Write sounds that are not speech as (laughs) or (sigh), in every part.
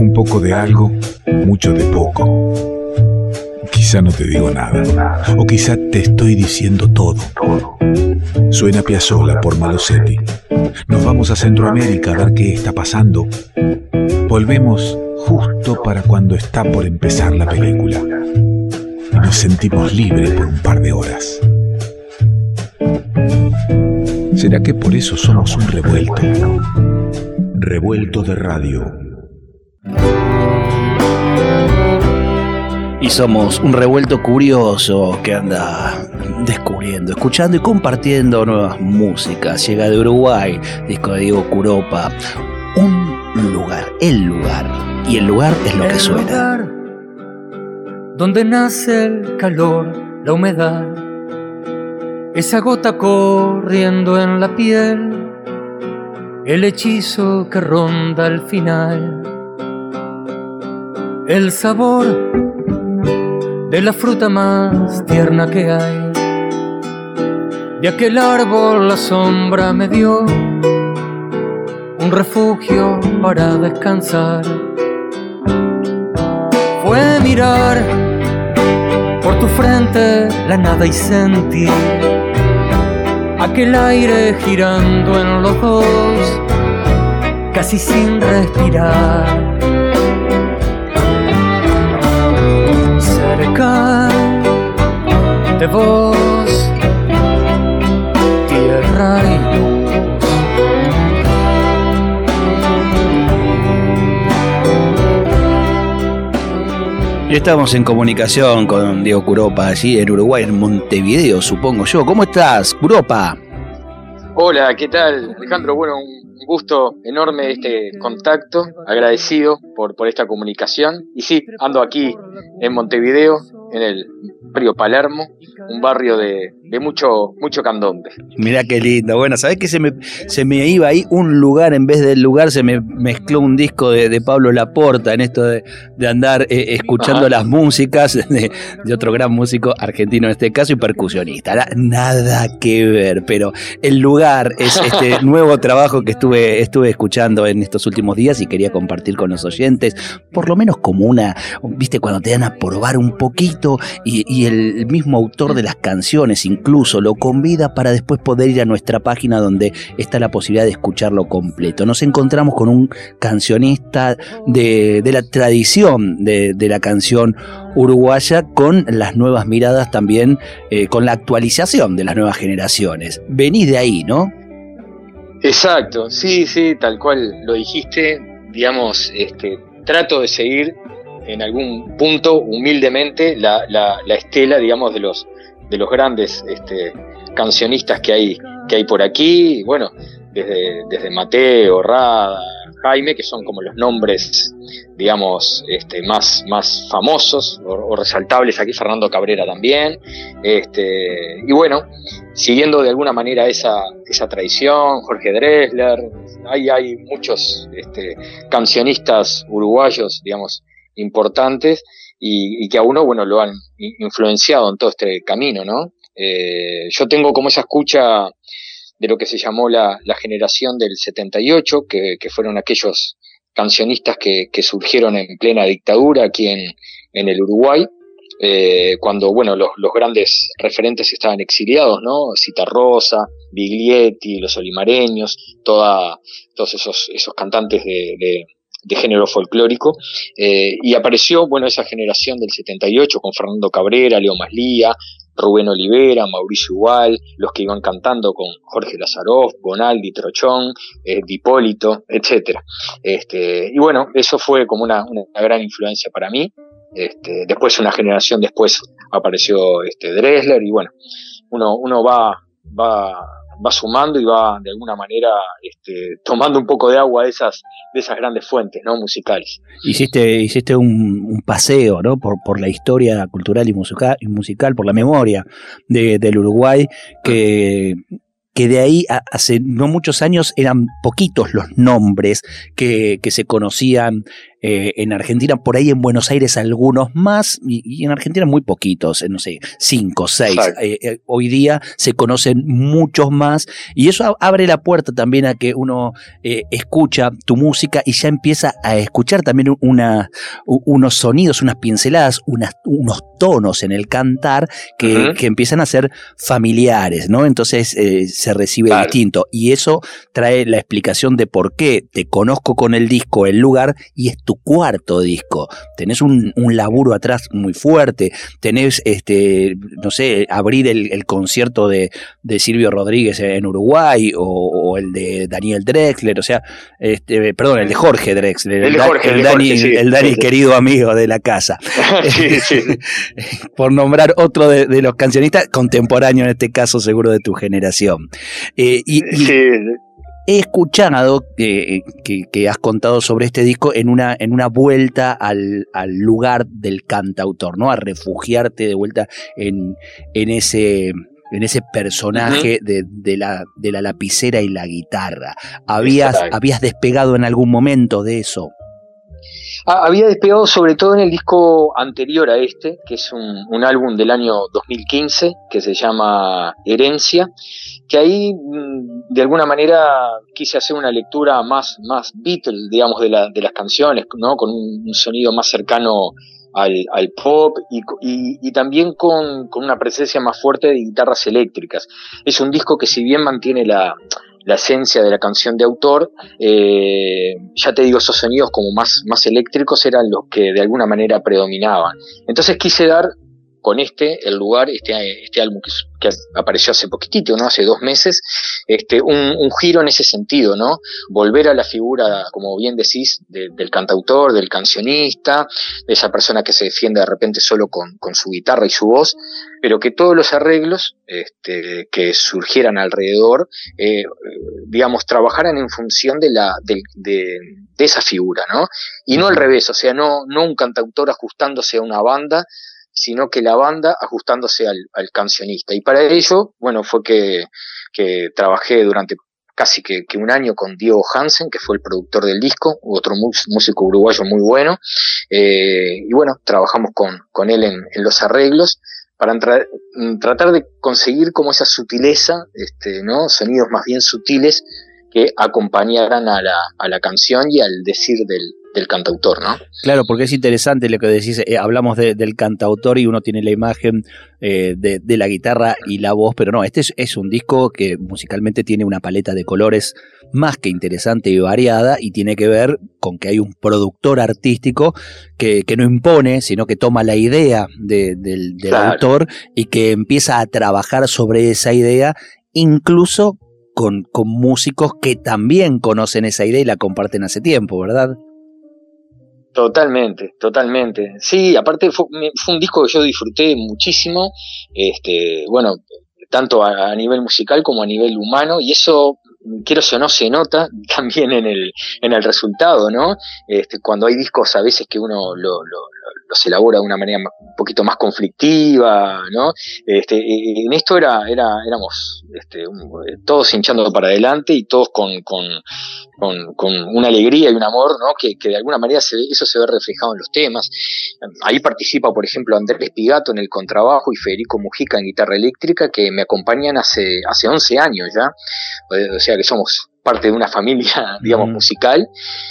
Un poco de algo, mucho de poco. Quizá no te digo nada, o quizá te estoy diciendo todo. Suena Piazzolla por Malosetti. Nos vamos a Centroamérica a ver qué está pasando. Volvemos justo para cuando está por empezar la película. Y nos sentimos libres por un par de horas. ¿Será que por eso somos un revuelto? Revuelto de radio. Y somos un revuelto curioso que anda descubriendo, escuchando y compartiendo nuevas músicas. Llega de Uruguay, disco de Diego Curopa. Un lugar, el lugar. Y el lugar es lo que suena. Lugar donde nace el calor, la humedad esa gota corriendo en la piel, el hechizo que ronda al final, el sabor de la fruta más tierna que hay. De aquel árbol la sombra me dio un refugio para descansar. Fue mirar por tu frente la nada y sentir aquel aire girando en los dos, casi sin respirar. De vos, tierra y luz. Y estamos en comunicación con Diego Curopa, allí en Uruguay, en Montevideo, supongo yo. ¿Cómo estás, Curopa? Hola, ¿qué tal, Alejandro? Bueno, un gusto enorme este contacto, agradecido por, por esta comunicación. Y sí, ando aquí en Montevideo, en el Río Palermo, un barrio de, mucho, mucho candombe. Mirá qué lindo. Bueno, ¿sabés que se me, se me iba ahí un lugar en vez del lugar? Se me mezcló un disco de, Pablo Laporta en esto de, andar eh, escuchando las músicas (laughs) de, otro gran músico argentino en este caso y percusionista. Nada que ver, pero el lugar es este (laughs) nuevo trabajo que estuve, estuve escuchando en estos últimos días y quería compartir con los oyentes, por lo menos como una, viste, cuando te dan a probar un poquito y el mismo autor de las canciones incluso lo convida para después poder ir a nuestra página donde está la posibilidad de escucharlo completo. Nos encontramos con un cancionista de, la tradición de, la canción uruguaya con las nuevas miradas también, eh, con la actualización de las nuevas generaciones. Venís de ahí, ¿no? Exacto, sí, sí, tal cual lo dijiste, digamos, este, trato de seguir en algún punto humildemente la, la, estela, digamos, de los, de los grandes este, cancionistas que hay, que hay por aquí, bueno, desde, desde Mateo, Rada, Jaime, que son como los nombres, digamos, este, más, más famosos o, resaltables, aquí Fernando Cabrera también, este, y bueno, siguiendo de alguna manera esa, esa tradición, Jorge Dresler, hay, hay muchos este, cancionistas uruguayos, digamos, importantes y, que a uno, bueno, lo han influenciado en todo este camino, ¿no? Eh, yo tengo como esa escucha de lo que se llamó la, generación del 78, que, que fueron aquellos cancionistas que, surgieron en plena dictadura aquí en, en el Uruguay, eh, cuando, bueno, los, los, grandes referentes estaban exiliados, ¿no? Citarrosa, Biglietti, los olimareños, toda, todos esos, esos cantantes de género folclórico, eh, y apareció, bueno, esa generación del 78 con Fernando Cabrera, Leo Maslía, Rubén Olivera, Mauricio Igual, los que iban cantando con Jorge Lazaroff, Bonaldi, Trochón, eh, Dipólito, etcétera. Este, y bueno, eso fue como una, una gran influencia para mí. Este, después, una generación después, apareció este, Dresler, y bueno, uno, uno va, va va sumando y va de alguna manera este, tomando un poco de agua de esas, de esas grandes fuentes ¿no? musicales. Hiciste, hiciste un, paseo ¿no? por, la historia cultural y musical, y musical por la memoria de, del Uruguay, que que de ahí hace no muchos años eran poquitos los nombres que, que se conocían eh, en Argentina, por ahí en Buenos Aires algunos más, y, en Argentina muy poquitos, no sé, cinco, seis. hoy día se conocen muchos más, y eso abre la puerta también a que uno escucha tu música y ya empieza a escuchar también una, unos sonidos, unas pinceladas, unas, unos tonos en el cantar que, que empiezan a ser familiares, ¿no? Entonces se recibe distinto. Y eso trae la explicación de por qué te conozco con el disco, el lugar, y es tu cuarto disco. Tenés un, laburo atrás muy fuerte, tenés, este, no sé, abrir el, concierto de, Silvio Rodríguez en Uruguay o, el de Daniel Drexler, o sea, este, perdón, el de Jorge Drexler, el, Dani, el Dani querido amigo de la casa. (laughs) (laughs) por nombrar otro de, de los cancionistas contemporáneos en este caso seguro de tu generación. Eh, y, he escuchado que, que, has contado sobre este disco en una, en una vuelta al, lugar del cantautor, ¿no? A refugiarte de vuelta en, en ese en ese personaje de, la, de la lapicera y la guitarra. ¿Habías, ¿Habías despegado en algún momento de eso? Ah, había despegado sobre todo en el disco anterior a este, que es un, álbum del año 2015, que se llama Herencia, que ahí mm, de alguna manera quise hacer una lectura más, más Beatle, digamos, de, de las canciones, ¿no? con un, sonido más cercano al, pop y, también con, con, una presencia más fuerte de guitarras eléctricas. Es un disco que si bien mantiene la, la esencia de la canción de autor, eh, ya te digo, esos sonidos como más, más eléctricos eran los que de alguna manera predominaban. Entonces quise dar con este, el lugar, este, este álbum que, que, apareció hace poquitito, ¿no? Hace dos meses, este, un, un, giro en ese sentido, ¿no? Volver a la figura, como bien decís, del cantautor, del cancionista, de esa persona que se defiende de repente solo con, con su guitarra y su voz, pero que todos los arreglos este, que surgieran alrededor, eh, digamos, trabajaran en función de, la, de, de, de esa figura, ¿no? Y no al revés, o sea, no, no un cantautor ajustándose a una banda, sino que la banda ajustándose al, cancionista. Y para ello, bueno, fue que, trabajé durante casi que, un año con Diego Hansen, que fue el productor del disco, otro músico uruguayo muy bueno. Eh, y bueno, trabajamos con, con él en, los arreglos para tratar de conseguir como esa sutileza, este, ¿no? sonidos más bien sutiles que acompañaran a la, a la canción y al decir del, del cantautor, ¿no? Claro, porque es interesante lo que decís, eh, hablamos del cantautor y uno tiene la imagen eh, de, la guitarra y la voz, pero no, este es, un disco que musicalmente tiene una paleta de colores más que interesante y variada y tiene que ver con que hay un productor artístico que, no impone, sino que toma la idea del, autor y que empieza a trabajar sobre esa idea, incluso con, con músicos que también conocen esa idea y la comparten hace tiempo, ¿verdad? Totalmente, totalmente. Sí, aparte fue, un disco que yo disfruté muchísimo, este, bueno, tanto a, nivel musical como a nivel humano, y eso, quiero o no, se nota (laughs) también en el, en el resultado, ¿no? Este, cuando hay discos a veces que uno lo, lo, los elabora de una manera un poquito más conflictiva, ¿no? Este, en esto era, era, éramos este, todos hinchando para adelante y todos con, con, con, una alegría y un amor, ¿no? Que, que de alguna manera se, eso se ve reflejado en los temas. Ahí participa, por ejemplo, Andrés Pigato en el contrabajo y Federico Mujica en guitarra eléctrica, que me acompañan hace, hace 11 años ya. O sea que somos parte de una familia, (laughs) digamos, musical.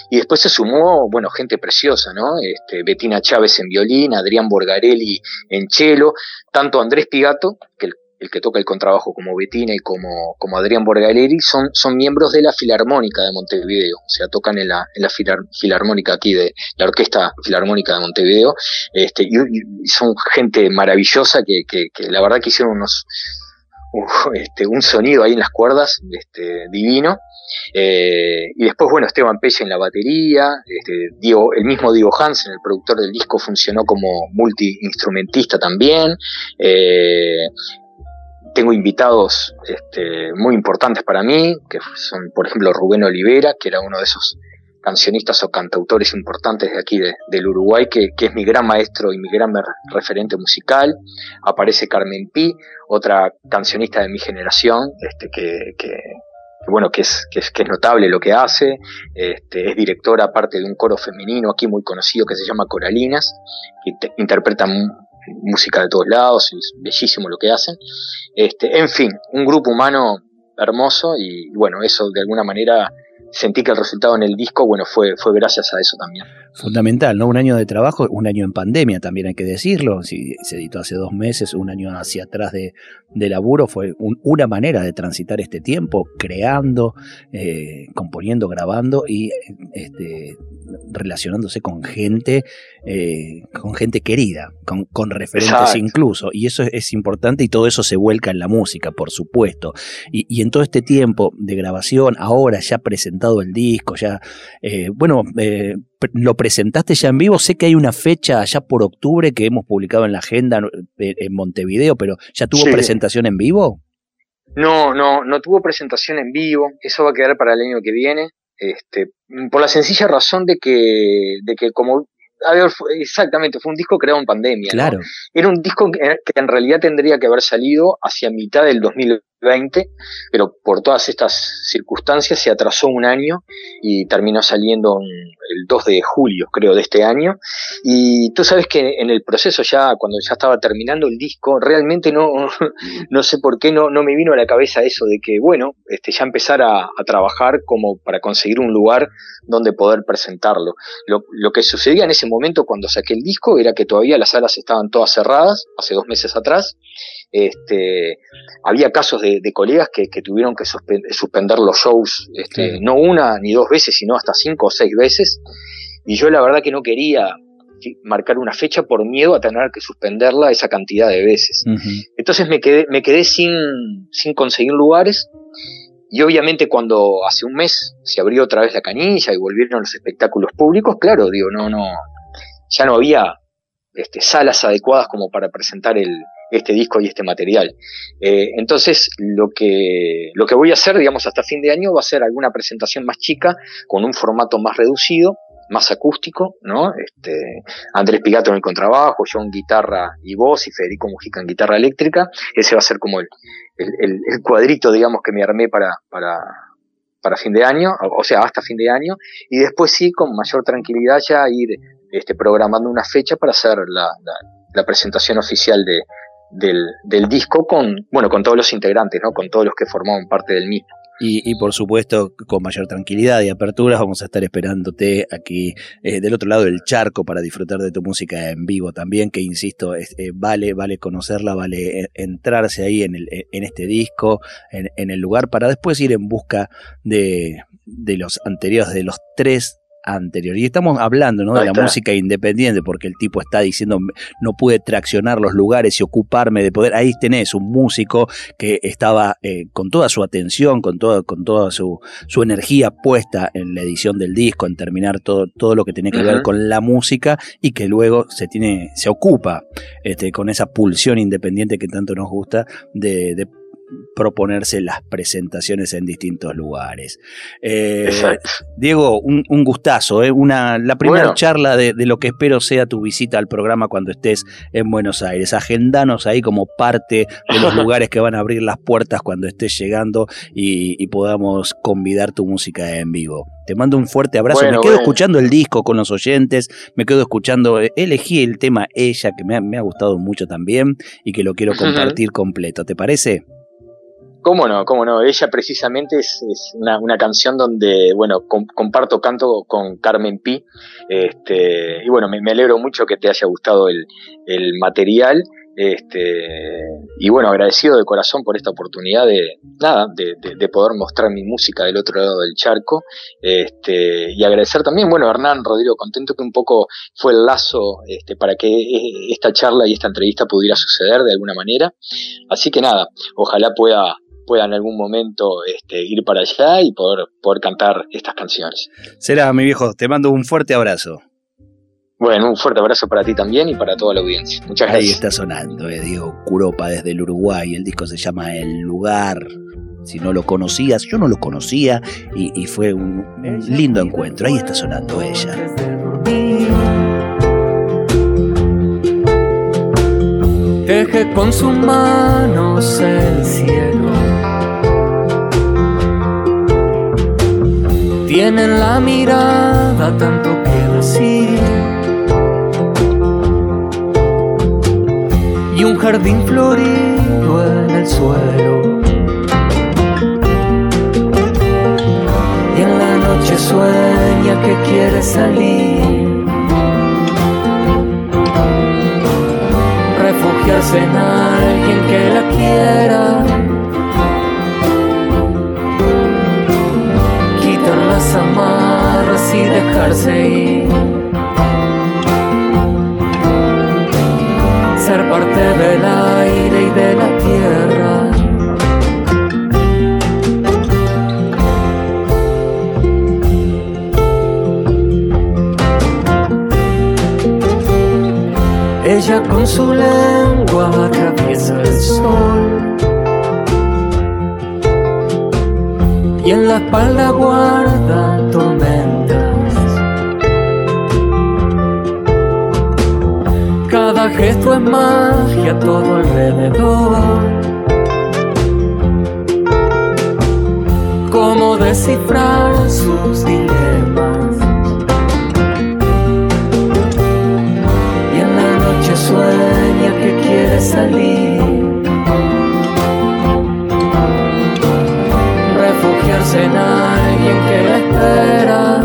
Y después se sumó, bueno, gente preciosa, ¿no? Este, Betina Chávez en violín, Adrián Borgarelli en cello, tanto Andrés Pigato, que el, que toca el contrabajo como Betina y como, como Adrián Borgarelli, son, son miembros de la Filarmónica de Montevideo, o sea, tocan en la, en la Filarmónica aquí de la Orquesta Filarmónica de Montevideo, este, y, son gente maravillosa que, que, que la verdad que hicieron unos, (laughs) este, un sonido ahí en las cuerdas este, divino. Eh, y después, bueno, Esteban Pelle en la batería, este, el mismo Diego Hansen, el productor del disco, funcionó como multi-instrumentista también. Eh, tengo invitados este, muy importantes para mí, que son, por ejemplo, Rubén Olivera, que era uno de esos cancionistas o cantautores importantes de aquí del Uruguay, que, es mi gran maestro y mi gran referente musical. Aparece Carmen Pi, otra cancionista de mi generación, este, que, bueno, que es, que es, que es notable lo que hace, este, es directora aparte de un coro femenino aquí muy conocido que se llama Coralinas, que interpreta música de todos lados, es bellísimo lo que hacen. Este, en fin, un grupo humano hermoso y bueno, eso de alguna manera sentí que el resultado en el disco, bueno, fue, fue gracias a eso también. Fundamental, ¿no? Un año de trabajo, un año en pandemia también hay que decirlo. Si se editó hace dos meses, un año hacia atrás de, de laburo, fue una manera de transitar este tiempo, creando, eh, componiendo, grabando y este, relacionándose con gente, eh, con gente querida, con, con referentes incluso. Y eso es, importante y todo eso se vuelca en la música, por supuesto. Y, y en todo este tiempo de grabación, ahora ya presentado el disco, ya, eh, bueno, lo presentaste ya en vivo. Sé que hay una fecha allá por octubre que hemos publicado en la agenda eh, en Montevideo, pero ¿ya tuvo presentación en vivo? No, no, no tuvo presentación en vivo. Eso va a quedar para el año que viene. Este, por la sencilla razón de que, de que como exactamente, fue un disco creado en pandemia. Claro. Era un disco que, en realidad tendría que haber salido hacia mitad del 2020 20, pero por todas estas circunstancias se atrasó un año y terminó saliendo el 2 de julio, creo, de este año. Y tú sabes que en el proceso ya, cuando ya estaba terminando el disco, realmente no, (laughs) no sé por qué no, no me vino a la cabeza eso de que, bueno, este, ya empezar a, trabajar como para conseguir un lugar donde poder presentarlo. Lo, lo que sucedía en ese momento cuando saqué el disco era que todavía las salas estaban todas cerradas, hace dos meses atrás, este, había casos de, colegas que, tuvieron que suspender los shows, este, no una ni dos veces, sino hasta cinco o seis veces. Y yo la verdad que no quería marcar una fecha por miedo a tener que suspenderla esa cantidad de veces. Entonces me quedé, me quedé sin, sin conseguir lugares. Y obviamente cuando hace un mes se abrió otra vez la canilla y volvieron los espectáculos públicos, claro, digo, no, no, ya no había este, salas adecuadas como para presentar el, este disco y este material. Eh, entonces, lo que, lo que voy a hacer, digamos, hasta fin de año va a ser alguna presentación más chica, con un formato más reducido, más acústico, ¿no? Este, Andrés Pigato en el contrabajo, yo en guitarra y voz y Federico Mujica en guitarra eléctrica. Ese va a ser como el, el, cuadrito, digamos, que me armé para, para, para fin de año, o sea, hasta fin de año, y después sí, con mayor tranquilidad ya ir este, programando una fecha para hacer la, la presentación oficial de, del, disco con, bueno, con todos los integrantes, ¿no? con todos los que formaban parte del mismo. Y, por supuesto, con mayor tranquilidad y aperturas, vamos a estar esperándote aquí eh, del otro lado del charco para disfrutar de tu música en vivo también, que insisto, eh, vale, vale conocerla, vale eh, entrarse ahí en, el, en este disco, en, en el lugar, para después ir en busca de, de los anteriores, de los tres anterior. Y estamos hablando ¿no? de la música independiente, porque el tipo está diciendo, no pude traccionar los lugares y ocuparme de poder. Ahí tenés un músico que estaba eh, con toda su atención, con, todo, con toda su, su, energía puesta en la edición del disco, en terminar todo, todo lo que tiene que ver con la música y que luego se, tiene, se ocupa este, con esa pulsión independiente que tanto nos gusta de, de proponerse las presentaciones en distintos lugares. Eh, Diego, un, gustazo, ¿eh? Una, la primera charla de, lo que espero sea tu visita al programa cuando estés en Buenos Aires. Agendanos ahí como parte de los (laughs) lugares que van a abrir las puertas cuando estés llegando y, podamos convidar tu música en vivo. Te mando un fuerte abrazo. me quedo escuchando el disco con los oyentes, me quedo escuchando, eh, elegí el tema Ella, que me ha, gustado mucho también y que lo quiero compartir completo. ¿Te parece? ¿Cómo no? ¿Cómo no? Ella precisamente es, una, canción donde, bueno, comparto canto con Carmen Pi. Este, y bueno, me, alegro mucho que te haya gustado el, material. Este, y bueno, agradecido de corazón por esta oportunidad de, nada, de, poder mostrar mi música del otro lado del charco. Este, y agradecer también, bueno, Hernán, Rodrigo, contento que un poco fue el lazo este, para que e, esta charla y esta entrevista pudiera suceder de alguna manera. Así que nada, ojalá pueda pueda en algún momento este, ir para allá y poder, poder cantar estas canciones. Será, mi viejo, te mando un fuerte abrazo. Bueno, un fuerte abrazo para ti también y para toda la audiencia. Muchas gracias. Ahí está sonando, eh, Diego Curopa desde el Uruguay. El disco se llama El Lugar. Si no lo conocías, yo no lo conocía y, fue un, lindo encuentro. Ahí está sonando ella. Deje con sus manos el cielo tienen la mirada tanto que decir. Y un jardín florido en el suelo. Y en la noche sueña que quiere salir. Refugiarse en alguien que y en la espalda guarda tormentas. Cada gesto es magia todo alrededor. Cómo descifrar sus dilemas. Y en la noche sueña que quiere salir en alguien que la espera.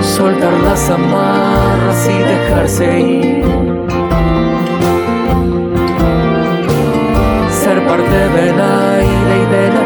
Soltar las amarras y dejarse ir. Ser parte del aire y de la